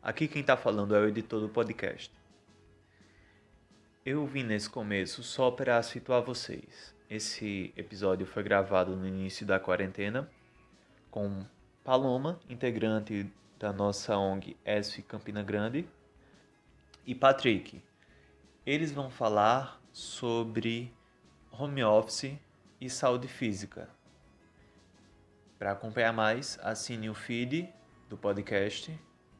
Aqui quem está falando é o editor do podcast. Eu vim nesse começo só para situar vocês. Esse episódio foi gravado no início da quarentena com Paloma, integrante da nossa ONG ESF Campina Grande, e Patrick. Eles vão falar sobre home office e saúde física. Para acompanhar mais, assine o feed do podcast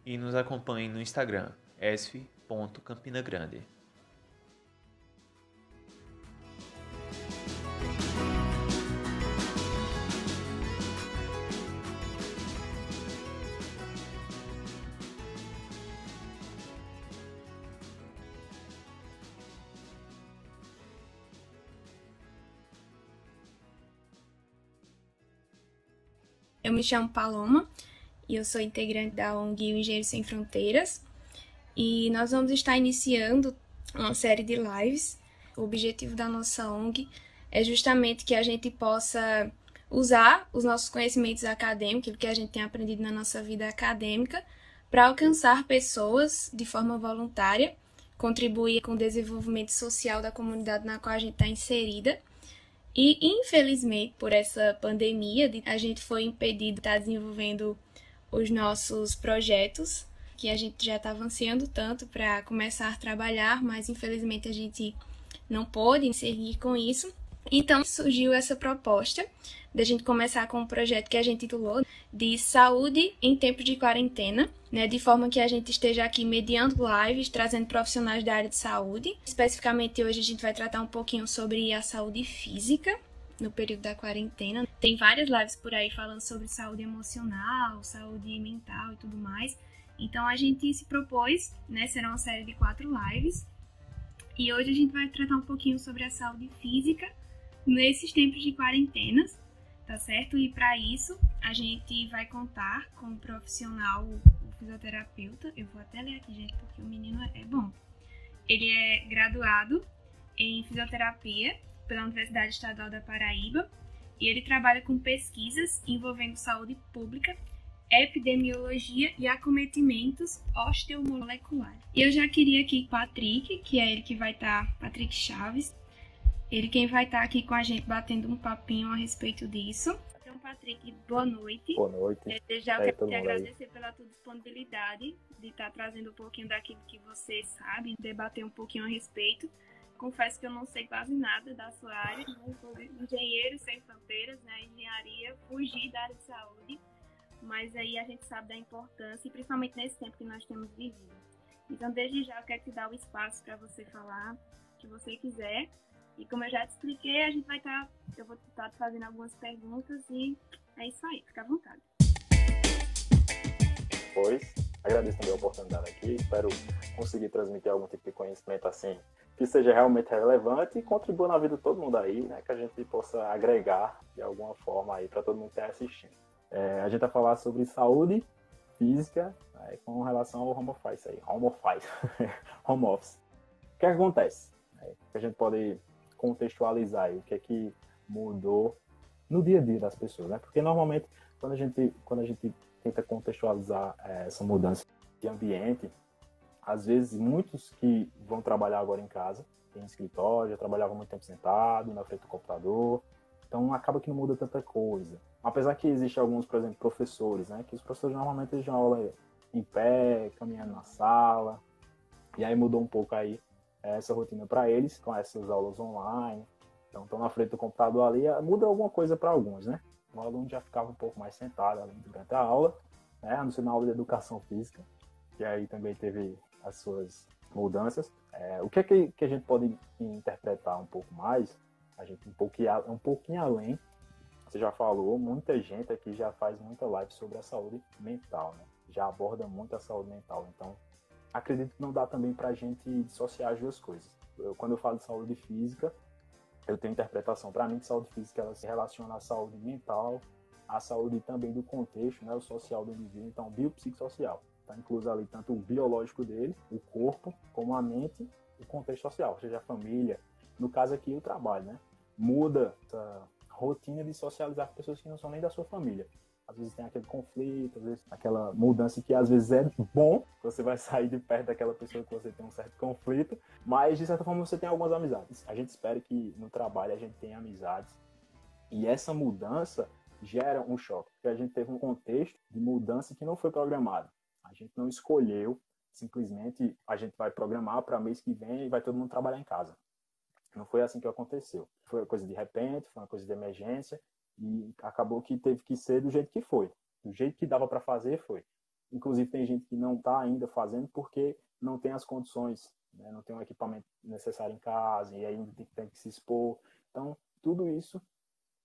e nos acompanhe no Instagram, esf.campinagrande. Eu me chamo Paloma e eu sou integrante da ONG Engenheiro Sem Fronteiras. E nós vamos estar iniciando uma série de lives. O objetivo da nossa ONG é justamente que a gente possa usar os nossos conhecimentos acadêmicos, o que a gente tem aprendido na nossa vida acadêmica, para alcançar pessoas de forma voluntária, contribuir com o desenvolvimento social da comunidade na qual a gente está inserida. E, infelizmente, por essa pandemia, a gente foi impedido de estar desenvolvendo os nossos projetos, que a gente já estava ansiando tanto para começar a trabalhar, mas infelizmente a gente não pôde seguir com isso. Então surgiu essa proposta da gente começar com um projeto que a gente titulou de saúde em tempos de quarentena, né, de forma que a gente esteja aqui mediando lives, trazendo profissionais da área de saúde. Especificamente hoje a gente vai tratar um pouquinho sobre a saúde física, no período da quarentena. Tem várias lives por aí falando sobre saúde emocional, saúde mental e tudo mais. Então a gente se propôs, né? Será uma série de quatro lives. E hoje a gente vai tratar um pouquinho sobre a saúde física nesses tempos de quarentenas, tá certo? E para isso a gente vai contar com o um profissional, o fisioterapeuta. Eu vou até ler aqui, gente, porque o menino é bom. Ele é graduado em fisioterapia pela Universidade Estadual da Paraíba e ele trabalha com pesquisas envolvendo saúde pública, epidemiologia e acometimentos osteomoleculares. E eu já queria aqui Patrick, que é ele que vai estar, tá, Patrick Chaves, ele quem vai estar tá aqui com a gente batendo um papinho a respeito disso. Então, Patrick, boa noite. Boa noite. Desde já eu quero te agradecer aí. pela tua disponibilidade de estar tá trazendo um pouquinho daquilo que você sabe, debater um pouquinho a respeito confesso que eu não sei quase nada da sua área, sou engenheiro sem fronteiras, né? Engenharia, fugi da área de saúde, mas aí a gente sabe da importância, principalmente nesse tempo que nós temos vivido. Então, desde já, eu quero te dar o espaço para você falar o que você quiser. E como eu já te expliquei, a gente vai estar, tá, eu vou estar tá fazendo algumas perguntas e é isso aí, fica à vontade. Pois, agradeço também a oportunidade aqui, espero conseguir transmitir algum tipo de conhecimento assim que seja realmente relevante e contribua na vida de todo mundo aí, né? Que a gente possa agregar de alguma forma aí para todo mundo que está assistindo. É, a gente vai falar sobre saúde física né, com relação ao home office aí, home office, home office. O que, é que acontece? É, a gente pode contextualizar aí, o que é que mudou no dia a dia das pessoas, né? Porque normalmente quando a gente quando a gente tenta contextualizar é, essa mudança de ambiente, às vezes, muitos que vão trabalhar agora em casa, tem escritório, já trabalhavam muito tempo sentado, na frente do computador, então acaba que não muda tanta coisa. Apesar que existe alguns, por exemplo, professores, né, que os professores normalmente já aula em pé, caminhando na sala, e aí mudou um pouco aí essa rotina para eles, com essas aulas online, então estão na frente do computador ali, muda alguma coisa para alguns, né? O aluno já ficava um pouco mais sentado ali durante a aula, né? A não ser na aula de educação física, que aí também teve as suas mudanças. É, o que é que, que, a gente pode interpretar um pouco mais? A gente um pouquinho, um pouquinho além. Você já falou, muita gente aqui já faz muita live sobre a saúde mental, né? Já aborda muito a saúde mental. Então, acredito que não dá também para a gente dissociar as duas coisas. Eu, quando eu falo de saúde física, eu tenho interpretação. Para mim, saúde física ela se relaciona à saúde mental, à saúde também do contexto, né, o social do indivíduo, então biopsicossocial. Está incluso ali tanto o biológico dele, o corpo, como a mente o contexto social, ou seja, a família. No caso aqui, o trabalho, né? Muda essa rotina de socializar com pessoas que não são nem da sua família. às vezes tem aquele conflito, às vezes aquela mudança que às vezes é bom, você vai sair de perto daquela pessoa que você tem um certo conflito, mas de certa forma você tem algumas amizades. A gente espera que no trabalho a gente tenha amizades e essa mudança gera um choque, porque a gente teve um contexto de mudança que não foi programado. A gente não escolheu simplesmente a gente vai programar para mês que vem e vai todo mundo trabalhar em casa. Não foi assim que aconteceu. Foi uma coisa de repente, foi uma coisa de emergência e acabou que teve que ser do jeito que foi. Do jeito que dava para fazer, foi. Inclusive, tem gente que não está ainda fazendo porque não tem as condições, né? não tem o equipamento necessário em casa e ainda tem, tem que se expor. Então, tudo isso,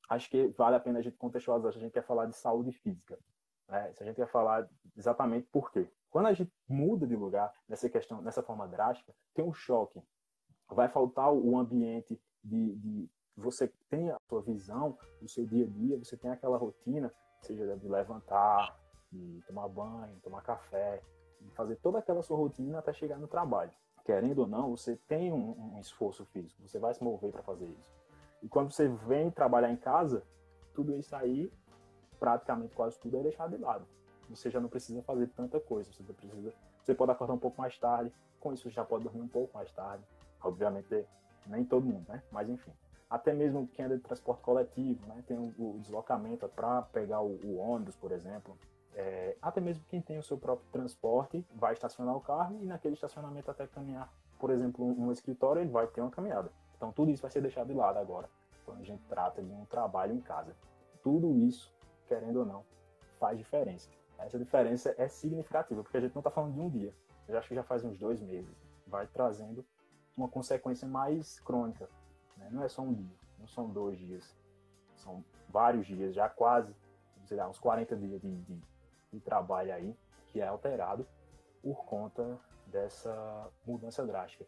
acho que vale a pena a gente contextualizar. A gente quer falar de saúde física. Né? Se a gente quer falar exatamente por quê. Quando a gente muda de lugar nessa questão, nessa forma drástica, tem um choque. Vai faltar o ambiente de, de você tem a sua visão do seu dia a dia, você tem aquela rotina, seja de levantar, de tomar banho, tomar café, de fazer toda aquela sua rotina até chegar no trabalho. Querendo ou não, você tem um, um esforço físico, você vai se mover para fazer isso. E quando você vem trabalhar em casa, tudo isso aí, praticamente quase tudo é deixado de lado. Você já não precisa fazer tanta coisa, você precisa, você pode acordar um pouco mais tarde, com isso você já pode dormir um pouco mais tarde. Obviamente, nem todo mundo, né? Mas enfim até mesmo quem anda de transporte coletivo, né? tem o, o deslocamento para pegar o, o, ônibus, por exemplo. É, até mesmo quem tem o seu próprio transporte vai estacionar o carro e naquele estacionamento até caminhar, por exemplo, um, um escritório, ele vai ter uma caminhada. Então tudo isso vai ser deixado de lado agora, quando a gente trata de um trabalho em casa. Tudo isso, querendo ou não, faz diferença. Essa diferença é significativa, porque a gente não está falando de um dia. Eu acho que já faz uns dois meses. Vai trazendo uma consequência mais crônica né? Não é só um dia, não são dois dias, são vários dias, já quase, sei lá, uns 40 dias de, de, de trabalho aí, que é alterado por conta dessa mudança drástica.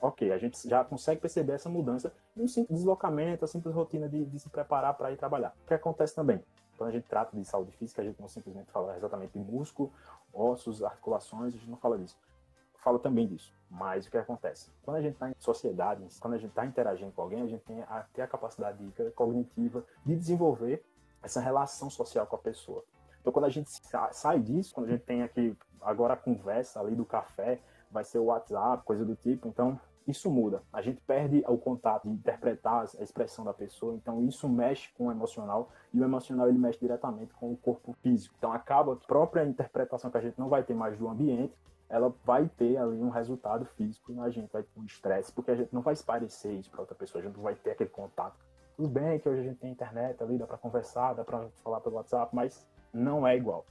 Ok, a gente já consegue perceber essa mudança no simples deslocamento, a simples rotina de, de se preparar para ir trabalhar. O que acontece também? Quando a gente trata de saúde física, a gente não simplesmente fala exatamente de músculo, ossos, articulações, a gente não fala disso falo também disso. Mas o que acontece? Quando a gente está em sociedade, quando a gente está interagindo com alguém, a gente tem a ter a capacidade cognitiva de desenvolver essa relação social com a pessoa. Então, quando a gente sai disso, quando a gente tem aqui agora a conversa ali do café, vai ser o WhatsApp, coisa do tipo, então isso muda. A gente perde o contato de interpretar a expressão da pessoa, então isso mexe com o emocional e o emocional ele mexe diretamente com o corpo físico. Então acaba a própria interpretação que a gente não vai ter mais do ambiente ela vai ter ali um resultado físico na gente, vai ter um estresse, porque a gente não vai parecer isso para outra pessoa, a gente não vai ter aquele contato. Tudo bem que hoje a gente tem internet ali, dá para conversar, dá para falar pelo WhatsApp, mas não é igual.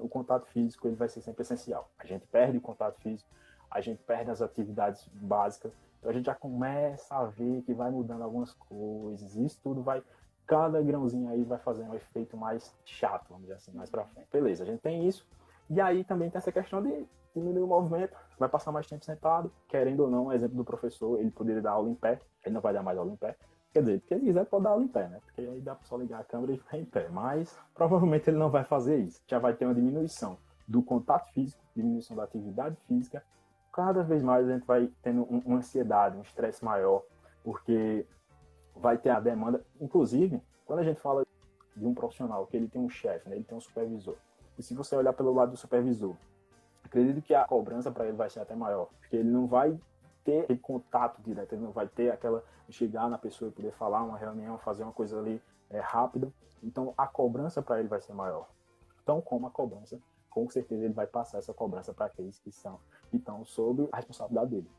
O contato físico ele vai ser sempre essencial. A gente perde o contato físico, a gente perde as atividades básicas, então a gente já começa a ver que vai mudando algumas coisas, isso tudo vai cada grãozinho aí vai fazer um efeito mais chato, vamos dizer assim, mais para frente. Beleza, a gente tem isso. E aí também tem essa questão de diminuir o movimento, vai passar mais tempo sentado, querendo ou não, exemplo do professor, ele poderia dar aula em pé, ele não vai dar mais aula em pé. Quer dizer, se ele quiser, pode dar aula em pé, né? Porque aí dá para só ligar a câmera e ficar em pé. Mas provavelmente ele não vai fazer isso. Já vai ter uma diminuição do contato físico, diminuição da atividade física. Cada vez mais a gente vai tendo uma ansiedade, um estresse maior, porque vai ter a demanda. Inclusive, quando a gente fala de um profissional que ele tem um chefe, né? ele tem um supervisor. E se você olhar pelo lado do supervisor, acredito que a cobrança para ele vai ser até maior, porque ele não vai ter aquele contato direto, ele não vai ter aquela chegar na pessoa e poder falar uma reunião, fazer uma coisa ali é, rápida. Então a cobrança para ele vai ser maior. Então, como a cobrança, com certeza ele vai passar essa cobrança para aqueles que são que estão sob a responsabilidade dele.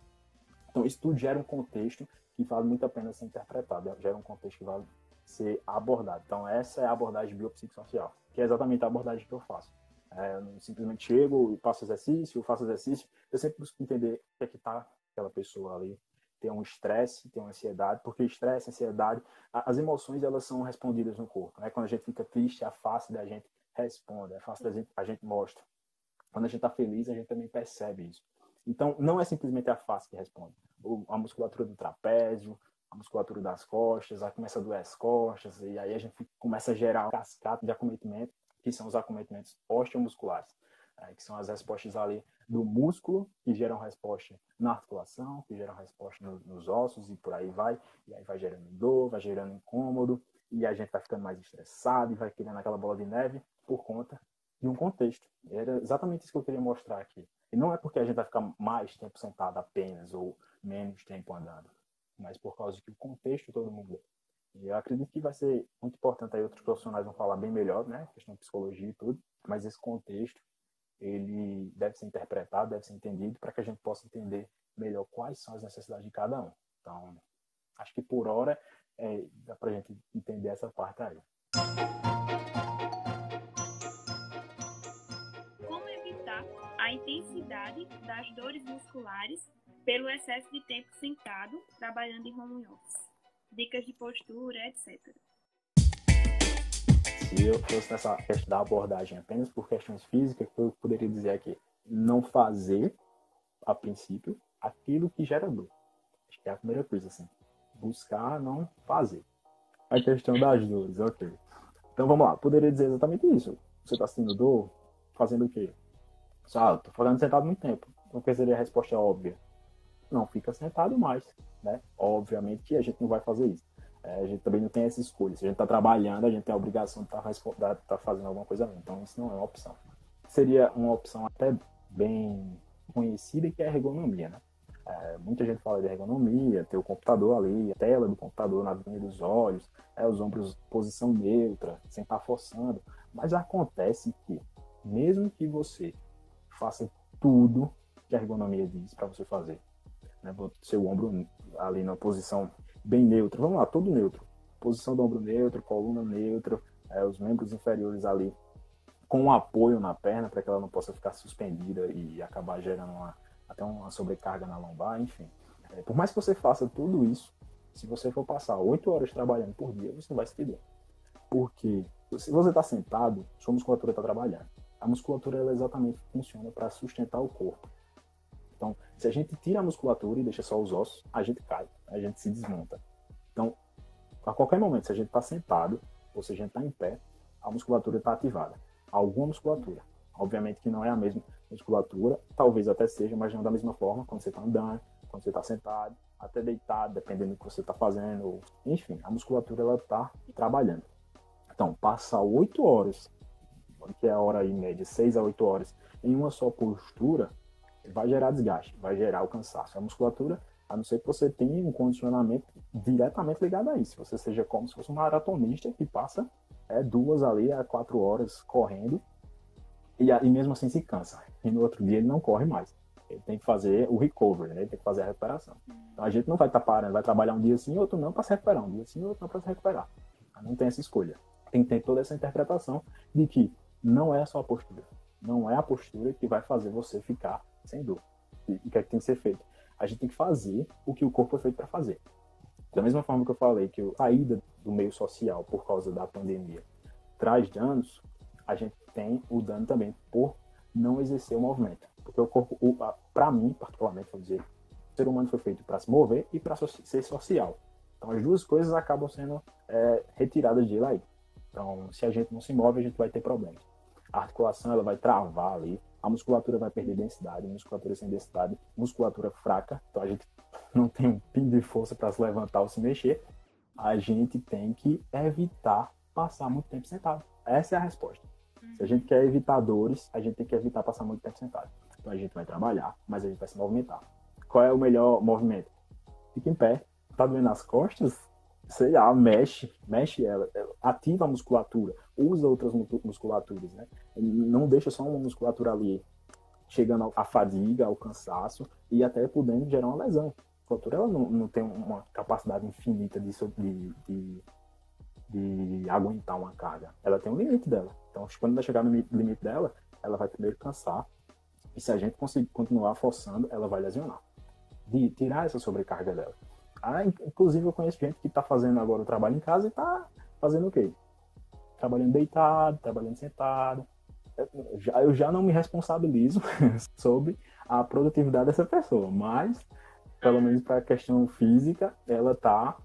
Então isso tudo gera um contexto que vale muito a pena ser interpretado, gera um contexto que vale ser abordado. Então essa é a abordagem biopsicossocial, que é exatamente a abordagem que eu faço. É, eu não simplesmente chego e faço exercício, faço exercício. Eu sempre busco entender o que é que está aquela pessoa ali. Tem um estresse, tem uma ansiedade, porque estresse, ansiedade, as emoções elas são respondidas no corpo. Né? Quando a gente fica triste, a face da gente responde, a face da gente, a gente mostra. Quando a gente está feliz, a gente também percebe isso. Então, não é simplesmente a face que responde. A musculatura do trapézio, a musculatura das costas, aí começa a doer as costas, e aí a gente começa a gerar um cascata de acometimento que são os acometimentos osteomusculares, é, que são as respostas ali do músculo, que geram resposta na articulação, que geram resposta no, nos ossos e por aí vai, e aí vai gerando dor, vai gerando incômodo, e a gente vai ficando mais estressado e vai criando aquela bola de neve por conta de um contexto. Era exatamente isso que eu queria mostrar aqui. E não é porque a gente vai ficar mais tempo sentado apenas ou menos tempo andando, mas por causa que o contexto todo muda. E eu acredito que vai ser muito importante aí outros profissionais vão falar bem melhor, né, questão de psicologia e tudo, mas esse contexto ele deve ser interpretado, deve ser entendido para que a gente possa entender melhor quais são as necessidades de cada um. Então, acho que por hora é, dá para a gente entender essa parte aí. Das dores musculares pelo excesso de tempo sentado trabalhando em home office? Dicas de postura, etc. Se eu fosse nessa questão da abordagem apenas por questões físicas, eu poderia dizer aqui, não fazer, a princípio, aquilo que gera dor. Acho que é a primeira coisa, assim buscar não fazer. A questão das dores, ok. Então vamos lá, poderia dizer exatamente isso. Você está sentindo dor, fazendo o quê? Só, tô falando sentado muito tempo. Então, que seria a resposta óbvia? Não fica sentado mais, né? Obviamente que a gente não vai fazer isso. É, a gente também não tem essa escolha. Se a gente está trabalhando, a gente tem a obrigação de estar tá, tá fazendo alguma coisa. Então isso não é uma opção. Seria uma opção até bem conhecida que é a ergonomia, né? É, muita gente fala de ergonomia, ter o computador ali, a tela do computador na linha dos olhos, é, os ombros posição neutra, sem estar tá forçando. Mas acontece que, mesmo que você faça tudo que a ergonomia diz para você fazer, né, seu ombro ali na posição bem neutra, vamos lá, todo neutro, posição do ombro neutro, coluna neutra, é, os membros inferiores ali com um apoio na perna para que ela não possa ficar suspendida e acabar gerando uma até uma sobrecarga na lombar, enfim. É, por mais que você faça tudo isso, se você for passar oito horas trabalhando por dia, você não vai se dor. Porque se você está sentado, sua musculatura está trabalhando. A musculatura ela exatamente funciona para sustentar o corpo. Então, se a gente tira a musculatura e deixa só os ossos, a gente cai, a gente se desmonta. Então, a qualquer momento, se a gente está sentado ou se a gente está em pé, a musculatura está ativada. Alguma musculatura. Obviamente que não é a mesma musculatura, talvez até seja, mas não da mesma forma quando você está andando, quando você está sentado, até deitado, dependendo do que você está fazendo. Enfim, a musculatura ela está trabalhando. Então, passar oito horas, que é a hora em média, seis a oito horas, em uma só postura, vai gerar desgaste, vai gerar o cansaço. A musculatura, a não ser que você tenha um condicionamento diretamente ligado a isso. Você seja como se fosse um maratonista que passa é, duas ali a quatro horas correndo e, e mesmo assim se cansa. E no outro dia ele não corre mais. Ele tem que fazer o recovery, né? ele tem que fazer a recuperação. Então a gente não vai estar tá parando, vai trabalhar um dia sim, outro não para se recuperar, um dia sim, outro não para se recuperar. Não tem essa escolha. Tem que ter toda essa interpretação de que não é só a postura. Não é a postura que vai fazer você ficar sem dor. E o que é que tem que ser feito? A gente tem que fazer o que o corpo é feito para fazer. Da mesma forma que eu falei que a saída do meio social por causa da pandemia traz danos, a gente tem o dano também por não exercer o movimento. Porque o corpo, para mim, particularmente, vou dizer, o ser humano foi feito para se mover e para ser social. Então, as duas coisas acabam sendo é, retiradas de lá. Então, se a gente não se move, a gente vai ter problemas. A articulação ela vai travar ali, a musculatura vai perder densidade, musculatura sem densidade, musculatura fraca. Então, a gente não tem um pin de força para se levantar ou se mexer. A gente tem que evitar passar muito tempo sentado. Essa é a resposta. Se a gente quer evitar dores, a gente tem que evitar passar muito tempo sentado. Então a gente vai trabalhar, mas a gente vai se movimentar. Qual é o melhor movimento? Fica em pé. Tá doendo as costas? Sei lá, mexe, mexe ela, ativa a musculatura, usa outras musculaturas, né? Não deixa só uma musculatura ali chegando à fadiga, ao cansaço e até podendo gerar uma lesão. A musculatura ela não, não tem uma capacidade infinita de, de, de de aguentar uma carga. Ela tem um limite dela. Então, quando ela chegar no limite dela, ela vai primeiro cansar. E se a gente conseguir continuar forçando, ela vai lesionar. De tirar essa sobrecarga dela. Ah, inclusive, eu conheço gente que está fazendo agora o trabalho em casa e está fazendo o quê? Trabalhando deitado, trabalhando sentado. Eu já, eu já não me responsabilizo sobre a produtividade dessa pessoa, mas, pelo menos para a questão física, ela está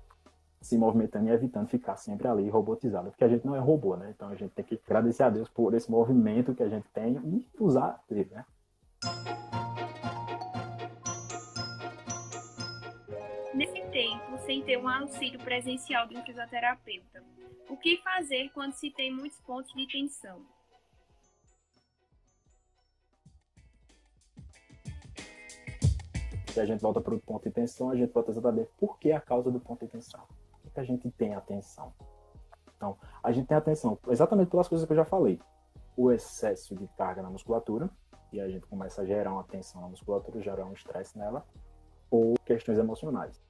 se movimentando e evitando ficar sempre ali robotizado, porque a gente não é robô, né? Então a gente tem que agradecer a Deus por esse movimento que a gente tem e usar ele, né? Tempo sem ter um auxílio presencial de um fisioterapeuta. O que fazer quando se tem muitos pontos de tensão? Se a gente volta para o ponto de tensão, a gente volta saber por que a causa do ponto de tensão. Por que a gente tem a tensão? Então, a gente tem a tensão exatamente pelas coisas que eu já falei. O excesso de carga na musculatura, e a gente começa a gerar uma tensão na musculatura, gerar um estresse nela, ou questões emocionais.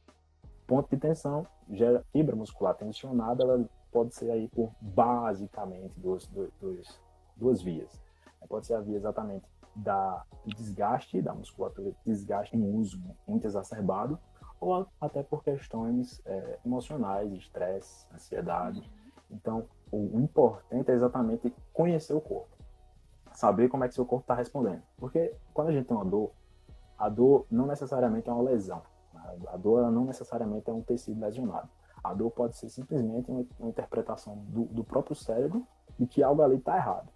Ponto de tensão, gera fibra muscular tensionada, ela pode ser aí por basicamente duas, duas, duas vias. Pode ser a via exatamente da desgaste da musculatura, desgaste em uso muito exacerbado, ou até por questões é, emocionais, estresse, ansiedade. Então, o importante é exatamente conhecer o corpo, saber como é que seu corpo está respondendo. Porque quando a gente tem uma dor, a dor não necessariamente é uma lesão. A dor não necessariamente é um tecido lesionado. A dor pode ser simplesmente uma, interpretação do, do, próprio cérebro de que algo ali está errado.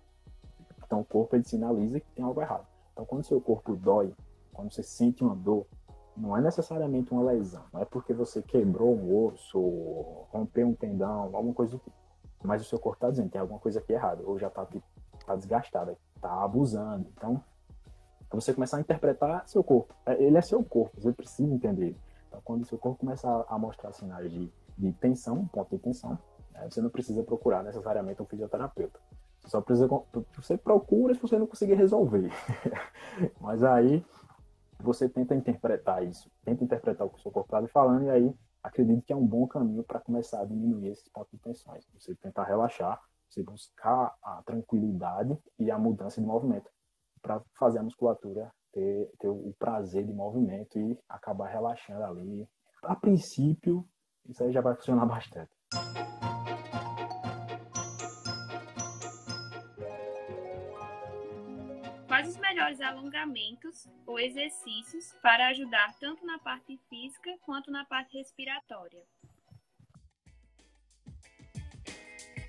Então o corpo ele sinaliza que tem algo errado. Então quando seu corpo dói, quando você sente uma dor, não é necessariamente uma lesão. Não é porque você quebrou um osso, rompeu um tendão, alguma coisa do tipo. Mas o seu corpo está dizendo que tem alguma coisa aqui errada, ou já está tá desgastado, está abusando. Então é você começar a interpretar seu corpo. É, ele é seu corpo, você precisa entender. Então, quando o seu corpo começa a mostrar sinais de, de tensão, ponto de tensão, né, você não precisa procurar necessariamente um fisioterapeuta. Você só precisa. Você procura se você não conseguir resolver. Mas aí você tenta interpretar isso, tenta interpretar o que o seu corpo está falando, e aí acredito que é um bom caminho para começar a diminuir esses pontos de tensões. Você tentar relaxar, você buscar a tranquilidade e a mudança de movimento para fazer a musculatura ter, ter o prazer de movimento e acabar relaxando ali. A princípio, isso aí já vai funcionar bastante. Quais os melhores alongamentos ou exercícios para ajudar tanto na parte física quanto na parte respiratória?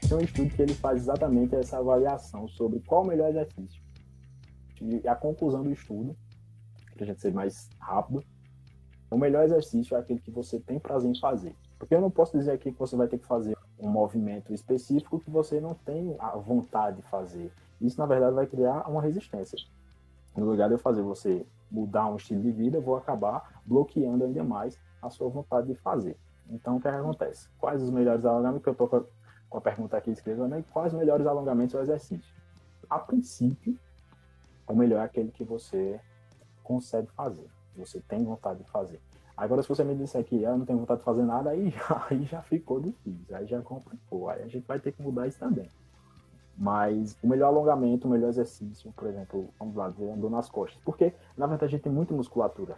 Tem um estudo que ele faz exatamente essa avaliação sobre qual o melhor exercício e a conclusão do estudo, para a gente ser mais rápido, o melhor exercício é aquele que você tem prazer em fazer. Porque eu não posso dizer aqui que você vai ter que fazer um movimento específico que você não tem a vontade de fazer. Isso, na verdade, vai criar uma resistência. No lugar de eu fazer você mudar um estilo de vida, eu vou acabar bloqueando ainda mais a sua vontade de fazer. Então, o que, é acontece? Quais os melhores alongamentos? Que eu estou com a pergunta aqui escrevendo, né? quais os melhores alongamentos ou exercícios? A princípio, o melhor é aquele que você consegue fazer, você tem vontade de fazer. Agora, se você me disser que eu não tenho vontade de fazer nada, aí aí já ficou difícil, aí já complicou, aí a gente vai ter que mudar isso também. Mas o melhor alongamento, o melhor exercício, por exemplo, vamos lá, dizer, andou nas costas. Porque, na verdade, a gente tem muita musculatura.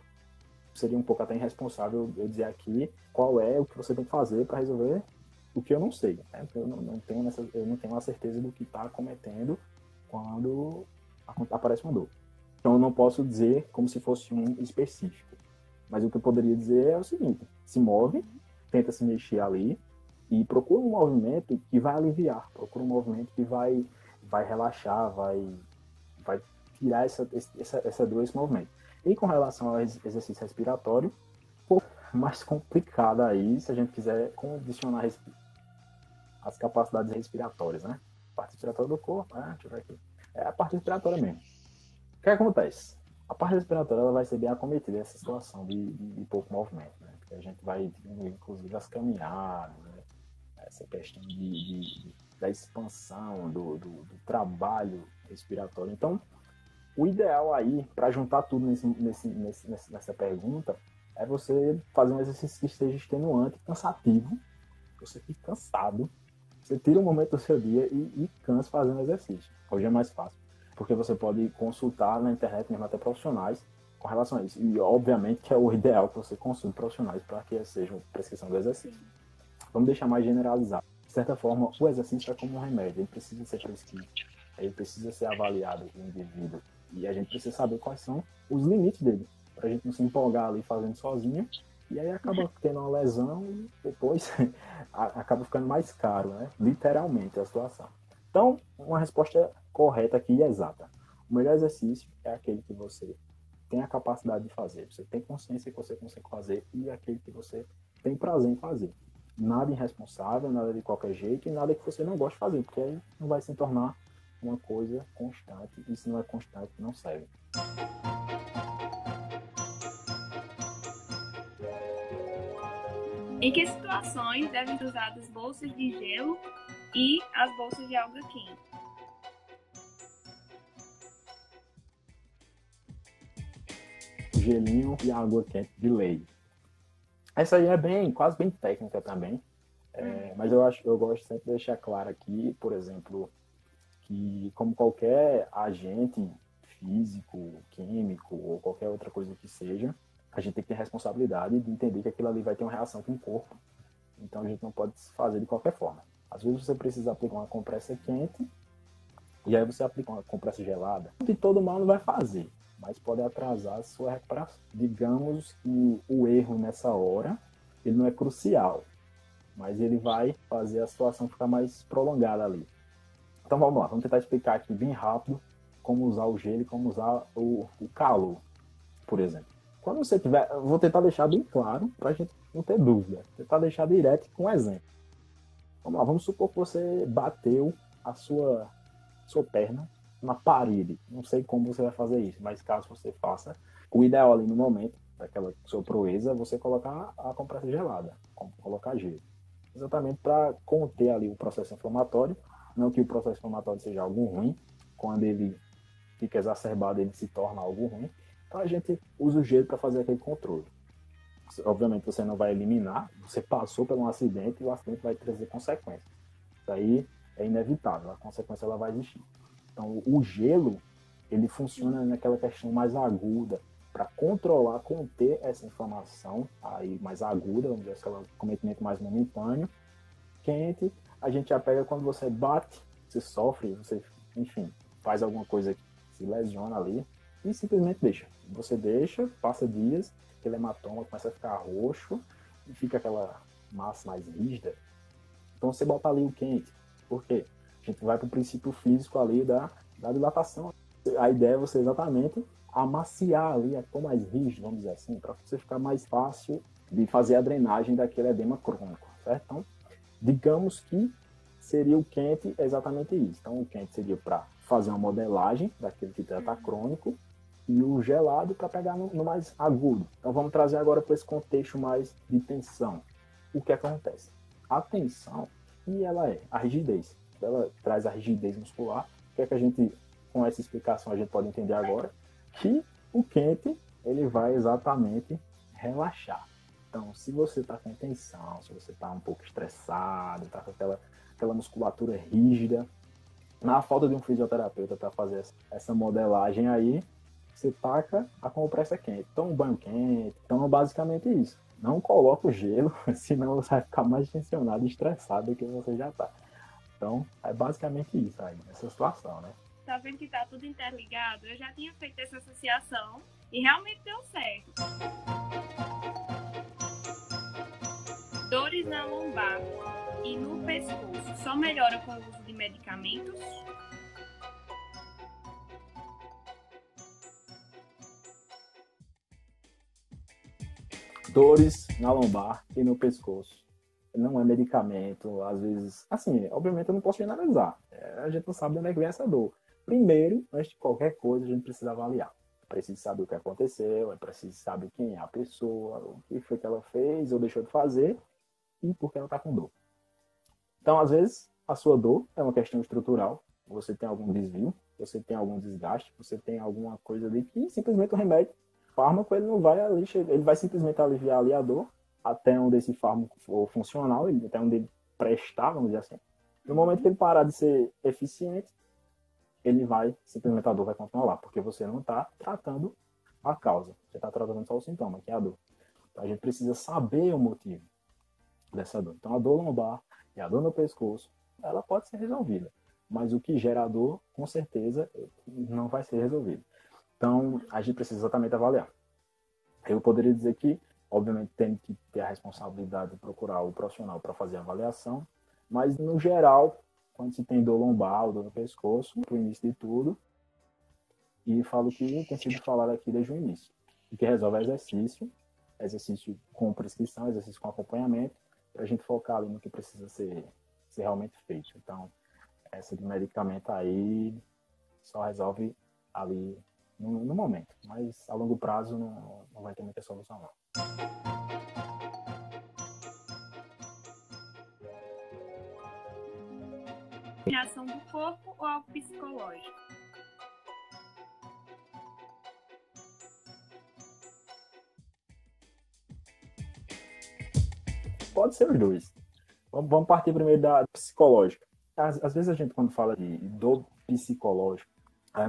Seria um pouco até irresponsável eu dizer aqui qual é o que você tem que fazer para resolver o que eu não sei. Né? Eu, não, não tenho nessa, eu não tenho a certeza do que está cometendo quando aparece uma dor. Então eu não posso dizer como se fosse um específico. Mas o que eu poderia dizer é o seguinte: se move, tenta se mexer ali e procura um movimento que vai aliviar, procura um movimento que vai, vai relaxar, vai, vai tirar essa, essa, essa dor, esse movimento. E com relação ao exercício respiratório, um pouco mais complicado aí, se a gente quiser condicionar as capacidades respiratórias, né? Parte respiratória do corpo, né? deixa eu ver aqui é a parte respiratória mesmo. O que acontece? A parte respiratória ela vai ser bem acometida nessa situação de, de, de pouco movimento, né? Porque a gente vai diminuir, inclusive, as caminhadas, né? essa questão de, de, da expansão do, do, do, trabalho respiratório. Então, o ideal aí, para juntar tudo nesse, nesse, nesse, nessa pergunta, é você fazer um exercício que esteja extenuante, cansativo, você fique cansado, você tira um momento do seu dia e, e cansa fazendo exercício. Hoje é mais fácil. Porque você pode consultar na internet, mesmo até profissionais, com relação a isso. E, obviamente, que é o ideal que você consulte profissionais para que seja prescrição do exercício. Vamos deixar mais generalizado. De certa forma, o exercício é como um remédio. Ele precisa ser prescrito. Ele precisa ser avaliado no indivíduo. E a gente precisa saber quais são os limites dele. Para a gente não se empolgar ali fazendo sozinho e aí acaba tendo uma lesão e depois acaba ficando mais caro, né? Literalmente a situação. Então, uma resposta correta aqui e exata. O melhor exercício é aquele que você tem a capacidade de fazer. Você tem consciência que você consegue fazer e aquele que você tem prazer em fazer. Nada irresponsável, nada de qualquer jeito e nada que você não goste de fazer, porque aí não vai se tornar uma coisa constante e se não é constante, não serve. Em que situações devem ser usadas bolsas de gelo e as bolsas de alga quente? Gelinho e água quente de lei. Essa aí é bem, quase bem técnica também. É, mas eu acho, eu gosto sempre de deixar claro aqui, por exemplo, que como qualquer agente físico, químico ou qualquer outra coisa que seja, a gente tem que ter responsabilidade de entender que aquilo ali vai ter uma reação com o corpo. Então a gente não pode fazer de qualquer forma. Às vezes você precisa aplicar uma compressa quente e aí você aplica uma compressa gelada. De todo mal não vai fazer, mas pode atrasar a sua recuperação. Digamos que o erro nessa hora ele não é crucial, mas ele vai fazer a situação ficar mais prolongada ali. Então vamos lá, vamos tentar explicar aqui bem rápido como usar o gelo e como usar o, o calor, por exemplo. Quando você tiver, vou tentar deixar bem claro para a gente não ter dúvida. Tentar deixar direto com um exemplo. Vamos lá, vamos supor que você bateu a sua, sua perna na parede. Não sei como você vai fazer isso, mas caso você faça, o ideal ali no momento, daquela sua proeza, é você colocar a compressa gelada, colocar gelo. Exatamente para conter ali o processo inflamatório. Não que o processo inflamatório seja algo ruim, quando ele fica exacerbado, ele se torna algo ruim a gente usa o gelo para fazer aquele controle. Obviamente você não vai eliminar, você passou por um acidente e o acidente vai trazer consequências. Isso aí é inevitável, a consequência ela vai existir. Então o gelo, ele funciona naquela questão mais aguda, para controlar, conter essa inflamação aí mais aguda, vamos dizer, aquele cometimento mais momentâneo. Quente, a gente já pega quando você bate, você sofre, você, enfim, faz alguma coisa que se lesiona ali e simplesmente deixa. Você deixa, passa dias, aquele hematoma começa a ficar roxo e fica aquela massa mais rígida. Então você bota ali o quente. Por quê? A gente vai para o princípio físico ali da, da dilatação. A ideia é você exatamente amaciar ali, a pôr mais rígido, vamos dizer assim, para você ficar mais fácil de fazer a drenagem daquele edema crônico, certo? Então, digamos que seria o quente exatamente isso. Então, o quente seria para fazer uma modelagem daquele que está crônico e o gelado para pegar no, no, mais agudo. Então vamos trazer agora para esse contexto mais de tensão. O que acontece? A tensão, e ela é a rigidez. Ela traz a rigidez muscular. O que é que a gente, com essa explicação, a gente pode entender agora? Que o quente, ele vai exatamente relaxar. Então, se você está com tensão, se você está um pouco estressado, está com aquela, aquela musculatura rígida, na falta de um fisioterapeuta para fazer essa modelagem aí, você taca a compressa quente. Toma um banho quente. Então, basicamente isso. Não coloca o gelo, senão você vai ficar mais tensionado e estressado do que você já tá. Então, é basicamente isso aí, essa situação, né? Tá vendo que tá tudo interligado? Eu já tinha feito essa associação e realmente deu certo. Dores na lombar e no pescoço só melhora com o uso de medicamentos? Dores na lombar e no pescoço. Não é medicamento, às vezes. Assim, obviamente eu não posso generalizar. É, a gente não sabe de onde é que vem essa dor. Primeiro, antes de qualquer coisa, a gente precisa avaliar. Precisa saber o que aconteceu, é preciso saber quem é a pessoa, o que foi que ela fez ou deixou de fazer e por que ela está com dor. Então, às vezes, a sua dor é uma questão estrutural. Você tem algum desvio, você tem algum desgaste, você tem alguma coisa ali que simplesmente o remédio fármaco ele não vai ali, ele vai simplesmente aliviar ali a dor até onde esse fármaco for funcional, até onde ele prestar, vamos dizer assim. No momento que ele parar de ser eficiente, ele vai, simplesmente a dor vai continuar lá, porque você não está tratando a causa, você está tratando só o sintoma, que é a dor. Então a gente precisa saber o motivo dessa dor. Então a dor lombar e a dor no pescoço, ela pode ser resolvida, mas o que gera a dor, com certeza, não vai ser resolvido. Então, a gente precisa exatamente avaliar. Eu poderia dizer que, obviamente, tem que ter a responsabilidade de procurar o profissional para fazer a avaliação, mas, no geral, quando se tem dor lombar, dor no pescoço, para o início de tudo, e falo que tem sido falado aqui desde o início. O que resolve é exercício exercício com prescrição, exercício com acompanhamento, para a gente focar ali no que precisa ser, ser realmente feito. Então, essa de medicamento aí só resolve ali no, no momento, mas a longo prazo não, não vai ter muita solução não. Reação do corpo ou algo psicológico? Pode ser os dois. Vamos partir primeiro da psicológica. Às, às vezes a gente, quando fala de dor psicológica,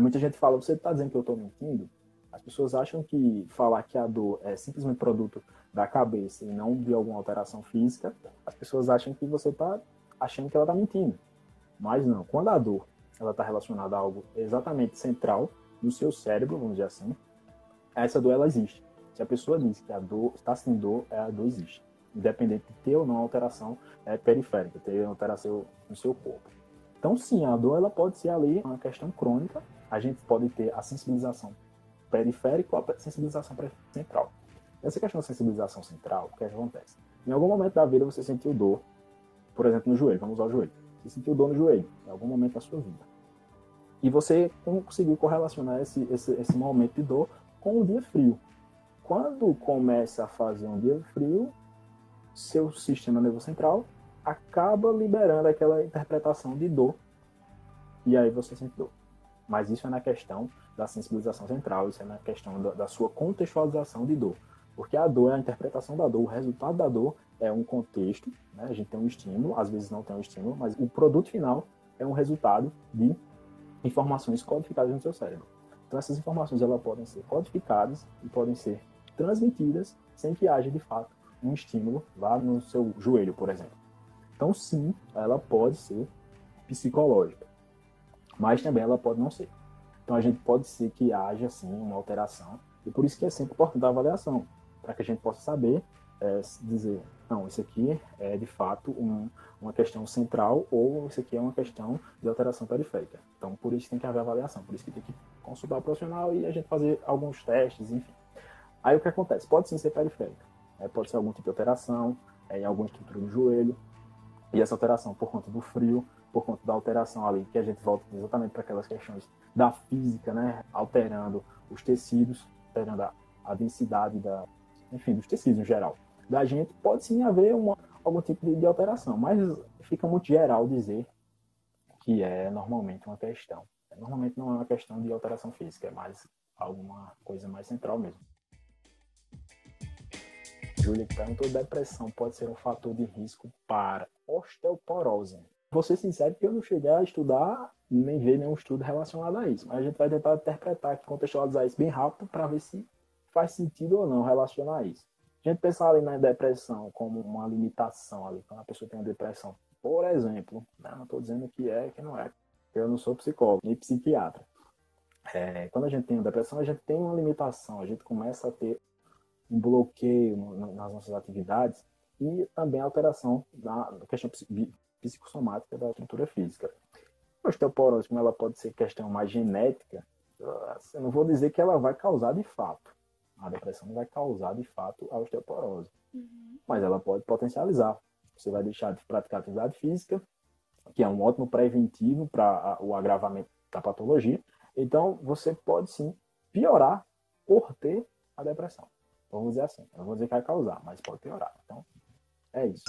muita gente fala, você está dizendo que eu estou mentindo? As pessoas acham que falar que a dor é simplesmente produto da cabeça e não de alguma alteração física, as pessoas acham que você está achando que ela está mentindo. Mas não, quando a dor ela está relacionada a algo exatamente central no seu cérebro, vamos dizer assim, essa dor ela existe. Se a pessoa diz que a dor está sem dor, é, a dor existe, independente de ter ou não alteração é, periférica, ter alteração no seu corpo. Então, sim, a dor ela pode ser ali uma questão crônica. A gente pode ter a sensibilização periférica ou a sensibilização central. Essa questão da sensibilização central, o que, é que acontece? Em algum momento da vida você sentiu dor, por exemplo, no joelho, vamos usar o joelho. Você sentiu dor no joelho, em algum momento da sua vida. E você conseguiu correlacionar esse, esse, esse momento de dor com o dia frio. Quando começa a fazer um dia frio, seu sistema nervoso central acaba liberando aquela interpretação de dor e aí você sente dor. Mas isso é na questão da sensibilização central, isso é na questão da, da, sua contextualização de dor. Porque a dor é a interpretação da dor, o resultado da dor é um contexto, né? a gente tem um estímulo, às vezes não tem um estímulo, mas o produto final é um resultado de informações codificadas no seu cérebro. Então essas informações elas podem ser codificadas e podem ser transmitidas sem que haja de fato um estímulo lá no seu joelho, por exemplo. Então, sim, ela pode ser psicológica, mas também ela pode não ser. Então, a gente pode ser que haja, sim, uma alteração, e por isso que é sempre importante a avaliação, para que a gente possa saber é, dizer, não, isso aqui é de fato um, uma questão central ou isso aqui é uma questão de alteração periférica. Então, por isso tem que haver avaliação, por isso que tem que consultar o profissional e a gente fazer alguns testes, enfim. Aí o que acontece? Pode sim ser periférica, é, pode ser algum tipo de alteração é, em alguma estrutura do joelho, e essa alteração por conta do frio, por conta da alteração ali, que a gente volta exatamente para aquelas questões da física, né? Alterando os tecidos, alterando a, a densidade da, enfim, dos tecidos em geral. Da gente pode sim haver uma, algum tipo de, de alteração, mas fica muito geral dizer que é normalmente uma questão. Normalmente não é uma questão de alteração física, é mais alguma coisa mais central mesmo. Júlia perguntou: depressão pode ser um fator de risco para osteoporose? Vou ser sincero que eu não cheguei a estudar nem ver nenhum estudo relacionado a isso, mas a gente vai tentar interpretar contextualizar isso bem rápido para ver se faz sentido ou não relacionar isso. A gente pensar ali na depressão como uma limitação ali, quando a pessoa tem uma depressão, por exemplo, não estou dizendo que é, que não é, eu não sou psicólogo nem psiquiatra. É, quando a gente tem uma depressão, a gente tem uma limitação, a gente começa a ter um bloqueio nas nossas atividades e também alteração na questão psicossomática da estrutura física. A osteoporose, como ela pode ser questão mais genética, eu não vou dizer que ela vai causar de fato. A depressão não vai causar de fato a osteoporose. Uhum. Mas ela pode potencializar. Você vai deixar de praticar atividade física, que é um ótimo preventivo para o agravamento da patologia. Então, você pode sim piorar por ter a depressão. Vamos dizer assim. Eu não vou dizer que vai causar, mas pode piorar. Então, é isso.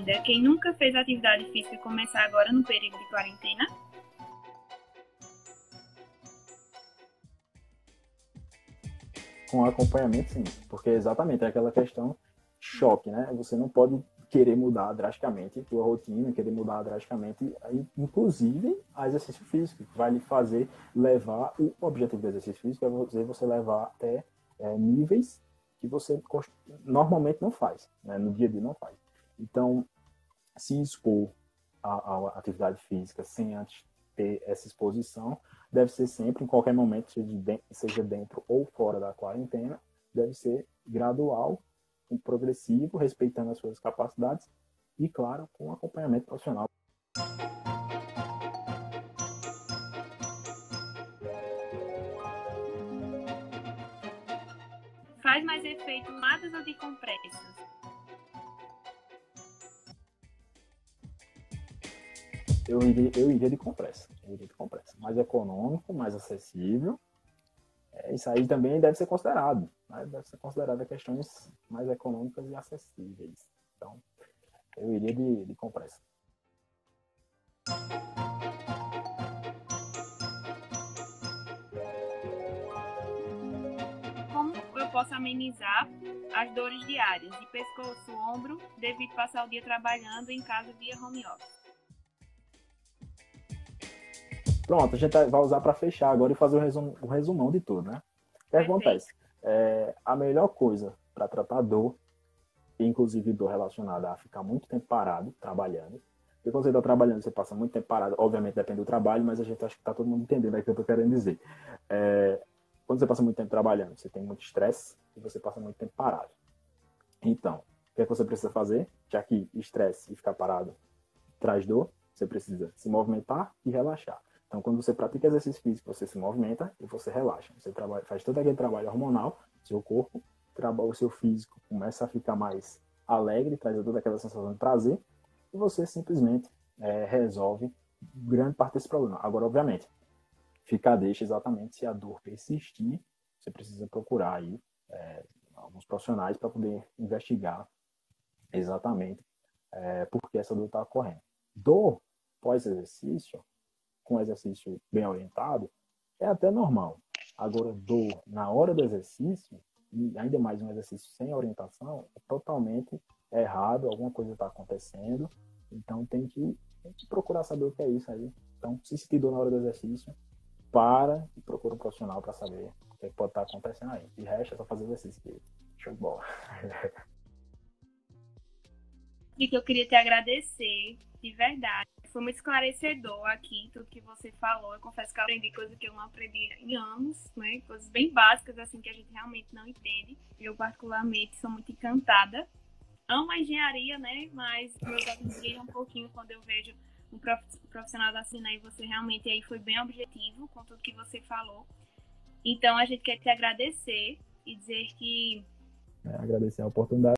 Recomenda quem nunca fez atividade física começar agora no período de quarentena? Com acompanhamento, sim. Porque exatamente é aquela questão choque, né? Você não pode querer mudar drasticamente tua rotina, querer mudar drasticamente, inclusive a exercício físico, vai lhe fazer levar, o objetivo do exercício físico é você levar até é, níveis que você normalmente não faz, né? no dia a dia não faz. Então, se expor à, à atividade física sem antes ter essa exposição, deve ser sempre, em qualquer momento, seja dentro ou fora da quarentena, deve ser gradual, progressivo, respeitando as suas capacidades e, claro, com acompanhamento profissional. Faz mais efeito madas ou de compressas? Eu iria, eu iria de compressa. Eu iria de compressa. Mais econômico, mais acessível. É, isso aí também deve ser considerado. Né? Deve ser considerado questões mais econômicas e acessíveis. Então, eu iria de, de compressa. Como eu posso amenizar as dores diárias de pescoço, ombro, devido passar o dia trabalhando em casa via home office? Pronto, a gente vai usar para fechar agora e fazer o, o resumão de tudo, né? O que acontece? É, a melhor coisa para tratar dor, inclusive dor relacionada a ficar muito tempo parado, trabalhando, porque quando você está trabalhando, você passa muito tempo parado, obviamente depende do trabalho, mas a gente acha que está todo mundo entendendo o que eu estou querendo dizer. É, quando você passa muito tempo trabalhando, você tem muito estresse e você passa muito tempo parado. Então, o que, é que você precisa fazer? Já que estresse e ficar parado traz dor, você precisa se movimentar e relaxar. Então, quando você pratica exercício físico, você se movimenta e você relaxa. Você trabalha, faz todo aquele trabalho hormonal, seu corpo, o seu físico começa a ficar mais alegre, traz toda aquela sensação de prazer, e você simplesmente é, resolve grande parte desse problema. Agora, obviamente, fica deixa exatamente se a dor persistir, você precisa procurar aí é, alguns profissionais para poder investigar exatamente é, por que essa dor está ocorrendo. Dor pós-exercício, com exercício bem orientado, é até normal. Agora, dor na hora do exercício, e ainda mais um exercício sem orientação, é totalmente errado, alguma coisa está acontecendo, então tem que, tem que, procurar saber o que é isso aí. Então, se sentir dor na hora do exercício, para e procura um profissional para saber o que pode estar tá acontecendo aí. De resto, é só fazer exercício. Show de bola. que eu queria te agradecer, de verdade. Foi muito esclarecedor aqui tudo que você falou. Eu confesso que eu aprendi coisas que eu não aprendi em anos, né? Coisas bem básicas, assim, que a gente realmente não entende. Eu, particularmente, sou muito encantada amo a engenharia, né? Mas meus olhos um pouquinho quando eu vejo um profissional da Sina e você realmente aí foi bem objetivo com tudo que você falou. Então a gente quer te agradecer e dizer que. É, agradecer a oportunidade.